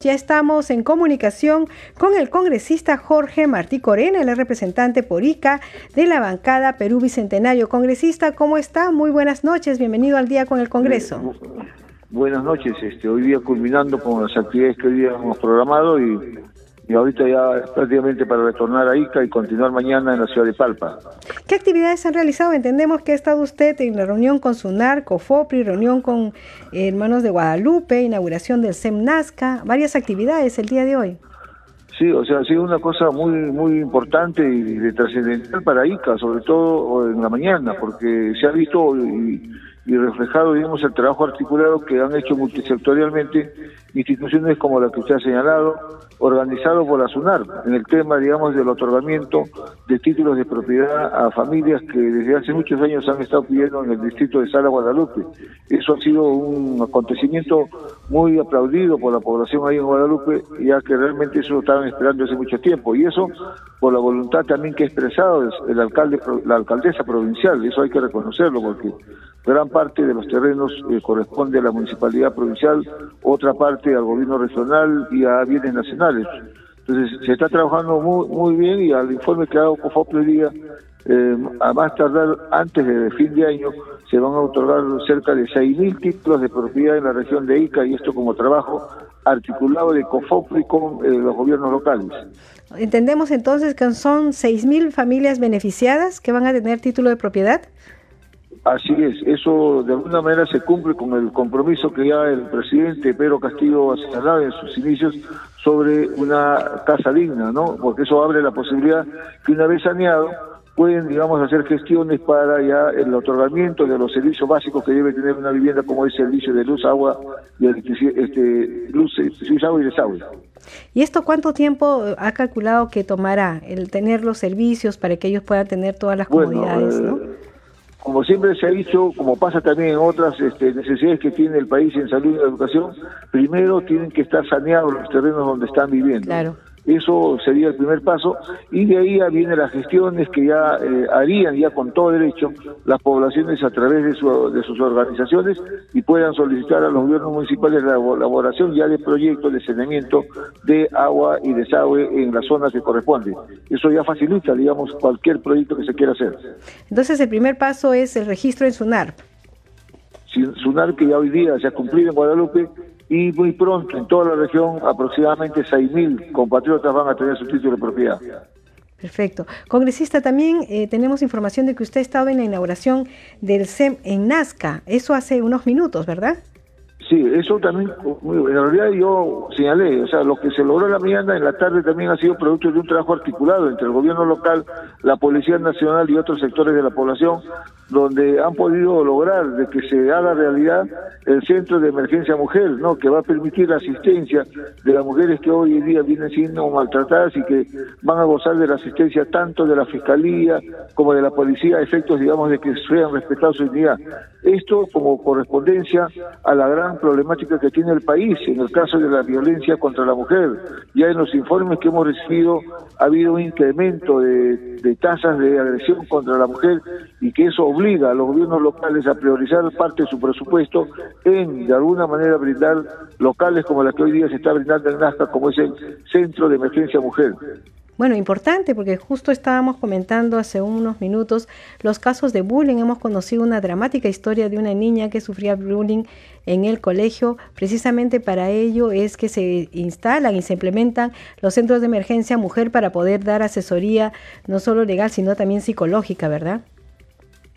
Ya estamos en comunicación con el congresista Jorge Martí Corena, el representante por ICA de la bancada Perú Bicentenario. Congresista, ¿cómo está? Muy buenas noches, bienvenido al día con el Congreso. Buenas noches, este, hoy día culminando con las actividades que hoy día hemos programado y y ahorita ya prácticamente para retornar a Ica y continuar mañana en la ciudad de Palpa. ¿Qué actividades han realizado? Entendemos que ha estado usted en la reunión con SUNAR, COFOPRI, reunión con Hermanos de Guadalupe, inauguración del SEM Nazca, varias actividades el día de hoy. Sí, o sea, ha sido una cosa muy muy importante y de trascendental para Ica, sobre todo en la mañana, porque se ha visto y, y reflejado, digamos, el trabajo articulado que han hecho multisectorialmente instituciones como la que usted ha señalado, organizado por la SUNAR, en el tema, digamos, del otorgamiento de títulos de propiedad a familias que desde hace muchos años han estado pidiendo en el distrito de Sala Guadalupe. Eso ha sido un acontecimiento muy aplaudido por la población ahí en Guadalupe, ya que realmente eso lo estaban esperando hace mucho tiempo. Y eso por la voluntad también que ha expresado el alcalde, la alcaldesa provincial, eso hay que reconocerlo, porque gran parte de los terrenos eh, corresponde a la municipalidad provincial, otra parte al gobierno regional y a bienes nacionales. Entonces se está trabajando muy, muy bien y al informe que ha dado COFOP día, eh, a más tardar antes de fin de año, se van a otorgar cerca de 6.000 títulos de propiedad en la región de Ica y esto como trabajo articulado de COFOPRI con eh, los gobiernos locales. Entendemos entonces que son 6.000 familias beneficiadas que van a tener título de propiedad. Así es, eso de alguna manera se cumple con el compromiso que ya el presidente Pedro Castillo ha señalado en sus inicios sobre una casa digna, ¿no? Porque eso abre la posibilidad que una vez saneado pueden, digamos, hacer gestiones para ya el otorgamiento de los servicios básicos que debe tener una vivienda como el servicio de luz, agua y este, luz, luz, agua y desagüe. ¿Y esto cuánto tiempo ha calculado que tomará el tener los servicios para que ellos puedan tener todas las comodidades, ¿no? Como siempre se ha dicho, como pasa también en otras este, necesidades que tiene el país en salud y educación, primero tienen que estar saneados los terrenos donde están viviendo. Claro. Eso sería el primer paso y de ahí ya vienen las gestiones que ya eh, harían ya con todo derecho las poblaciones a través de, de sus organizaciones y puedan solicitar a los gobiernos municipales la elaboración ya de proyectos de saneamiento de agua y desagüe en las zonas que corresponden. Eso ya facilita, digamos, cualquier proyecto que se quiera hacer. Entonces el primer paso es el registro en SUNAR. SUNAR que ya hoy día se ha cumplido en Guadalupe y muy pronto en toda la región aproximadamente 6.000 compatriotas van a tener su título de propiedad. Perfecto. Congresista, también eh, tenemos información de que usted ha en la inauguración del SEM en Nazca, eso hace unos minutos, ¿verdad? Sí, eso también, en realidad yo señalé, o sea, lo que se logró en la mañana, en la tarde también ha sido producto de un trabajo articulado entre el gobierno local, la Policía Nacional y otros sectores de la población, donde han podido lograr de que se haga realidad el Centro de Emergencia Mujer, ¿no? que va a permitir la asistencia de las mujeres que hoy en día vienen siendo maltratadas y que van a gozar de la asistencia tanto de la Fiscalía como de la Policía, a efectos, digamos, de que sean respetados su dignidad. Esto como correspondencia a la gran problemática que tiene el país en el caso de la violencia contra la mujer. Ya en los informes que hemos recibido ha habido un incremento de, tasas de agresión contra la mujer y que eso obliga a los gobiernos locales a priorizar parte de su presupuesto en, de alguna manera, brindar locales como la que hoy día se está brindando en Nazca, como es el Centro de Emergencia Mujer. Bueno, importante porque justo estábamos comentando hace unos minutos los casos de bullying. Hemos conocido una dramática historia de una niña que sufría bullying en el colegio. Precisamente para ello es que se instalan y se implementan los centros de emergencia mujer para poder dar asesoría no solo legal, sino también psicológica, ¿verdad?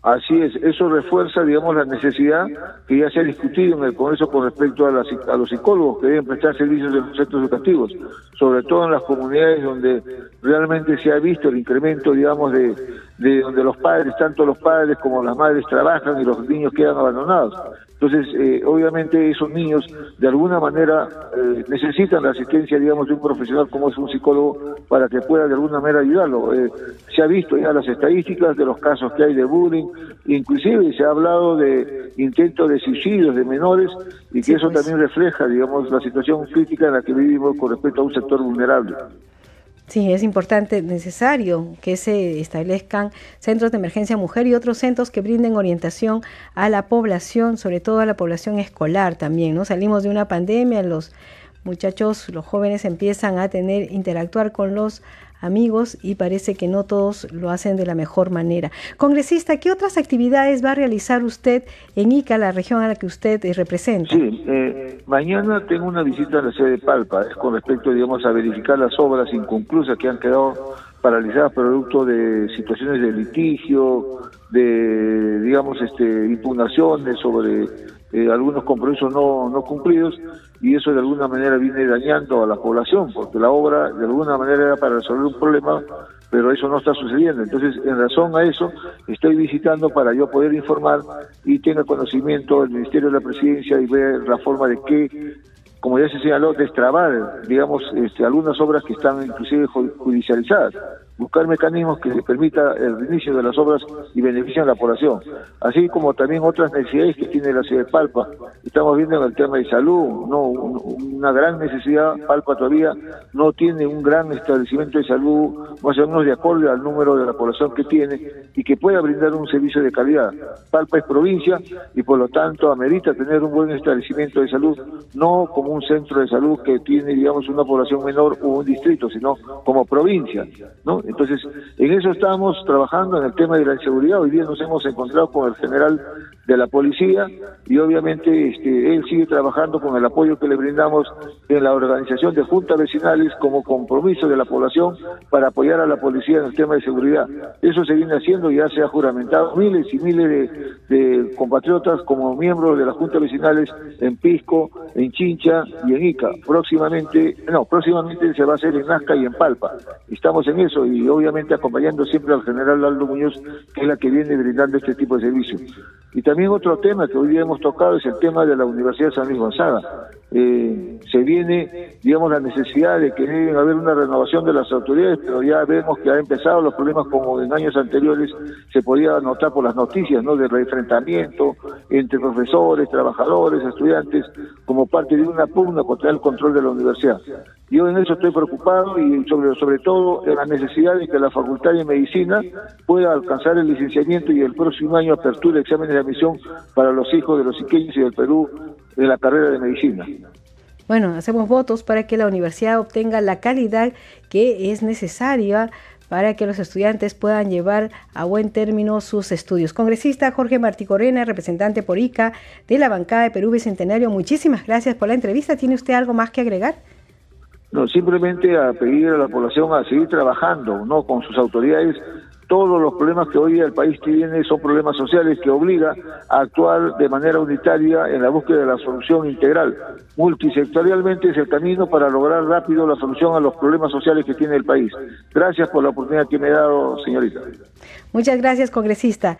Así es, eso refuerza, digamos, la necesidad que ya se ha discutido en el Congreso con respecto a, a los psicólogos que deben prestar servicios en los centros educativos, sobre todo en las comunidades donde realmente se ha visto el incremento, digamos, de donde los padres, tanto los padres como las madres trabajan y los niños quedan abandonados. Entonces, eh, obviamente esos niños de alguna manera eh, necesitan la asistencia, digamos, de un profesional como es un psicólogo para que pueda de alguna manera ayudarlo. Eh, se ha visto ya las estadísticas de los casos que hay de bullying, inclusive se ha hablado de intentos de suicidios de menores y que eso pues. también refleja, digamos, la situación crítica en la que vivimos con respecto a un sector vulnerable. Sí, es importante, necesario que se establezcan centros de emergencia mujer y otros centros que brinden orientación a la población, sobre todo a la población escolar también, ¿no? Salimos de una pandemia, los muchachos, los jóvenes empiezan a tener, interactuar con los amigos y parece que no todos lo hacen de la mejor manera. Congresista, ¿qué otras actividades va a realizar usted en Ica, la región a la que usted eh, representa? Sí, eh, mañana tengo una visita a la sede de Palpa, es con respecto, digamos, a verificar las obras inconclusas que han quedado paralizadas producto de situaciones de litigio, de, digamos, este, impugnaciones sobre eh, algunos compromisos no, no cumplidos y eso de alguna manera viene dañando a la población, porque la obra de alguna manera era para resolver un problema, pero eso no está sucediendo. Entonces, en razón a eso, estoy visitando para yo poder informar y tenga conocimiento del Ministerio de la Presidencia y ver la forma de qué como ya se señaló, destrabar, digamos, este, algunas obras que están inclusive judicializadas buscar mecanismos que le permita el inicio de las obras y beneficien a la población, así como también otras necesidades que tiene la ciudad de Palpa. Estamos viendo en el tema de salud, no una gran necesidad, Palpa todavía no tiene un gran establecimiento de salud, más o menos de acuerdo al número de la población que tiene y que pueda brindar un servicio de calidad. Palpa es provincia y por lo tanto amerita tener un buen establecimiento de salud, no como un centro de salud que tiene, digamos, una población menor o un distrito, sino como provincia, ¿no? Entonces, en eso estamos trabajando en el tema de la inseguridad. Hoy día nos hemos encontrado con el general de la policía y obviamente este, él sigue trabajando con el apoyo que le brindamos en la organización de juntas vecinales como compromiso de la población para apoyar a la policía en el tema de seguridad. Eso se viene haciendo y ya se ha juramentado miles y miles de, compatriotas como miembros de las juntas vecinales en Pisco, en Chincha y en Ica. Próximamente, no, próximamente se va a hacer en Nazca y en Palpa. Estamos en eso y obviamente acompañando siempre al general Aldo Muñoz, que es la que viene brindando este tipo de servicios. Y también otro tema que hoy día hemos tocado es el tema de la Universidad de San Luis Gonzaga. Eh, se viene, digamos, la necesidad de que debe haber una renovación de las autoridades, pero ya vemos que ha empezado los problemas como en años anteriores se podía notar por las noticias, ¿no? De enfrentamiento entre profesores, trabajadores, estudiantes, como parte de una pugna contra el control de la universidad. Yo en eso estoy preocupado y sobre, sobre todo en la necesidad de que la Facultad de Medicina pueda alcanzar el licenciamiento y el próximo año apertura exámenes de admisión para los hijos de los iqueños y del Perú de la carrera de medicina. Bueno, hacemos votos para que la universidad obtenga la calidad que es necesaria para que los estudiantes puedan llevar a buen término sus estudios. Congresista Jorge Martí Corena, representante por ICA de la bancada de Perú Bicentenario, muchísimas gracias por la entrevista. ¿Tiene usted algo más que agregar? No, simplemente a pedir a la población a seguir trabajando, ¿no? Con sus autoridades. Todos los problemas que hoy el país tiene son problemas sociales que obliga a actuar de manera unitaria en la búsqueda de la solución integral. Multisectorialmente es el camino para lograr rápido la solución a los problemas sociales que tiene el país. Gracias por la oportunidad que me ha dado, señorita. Muchas gracias, congresista.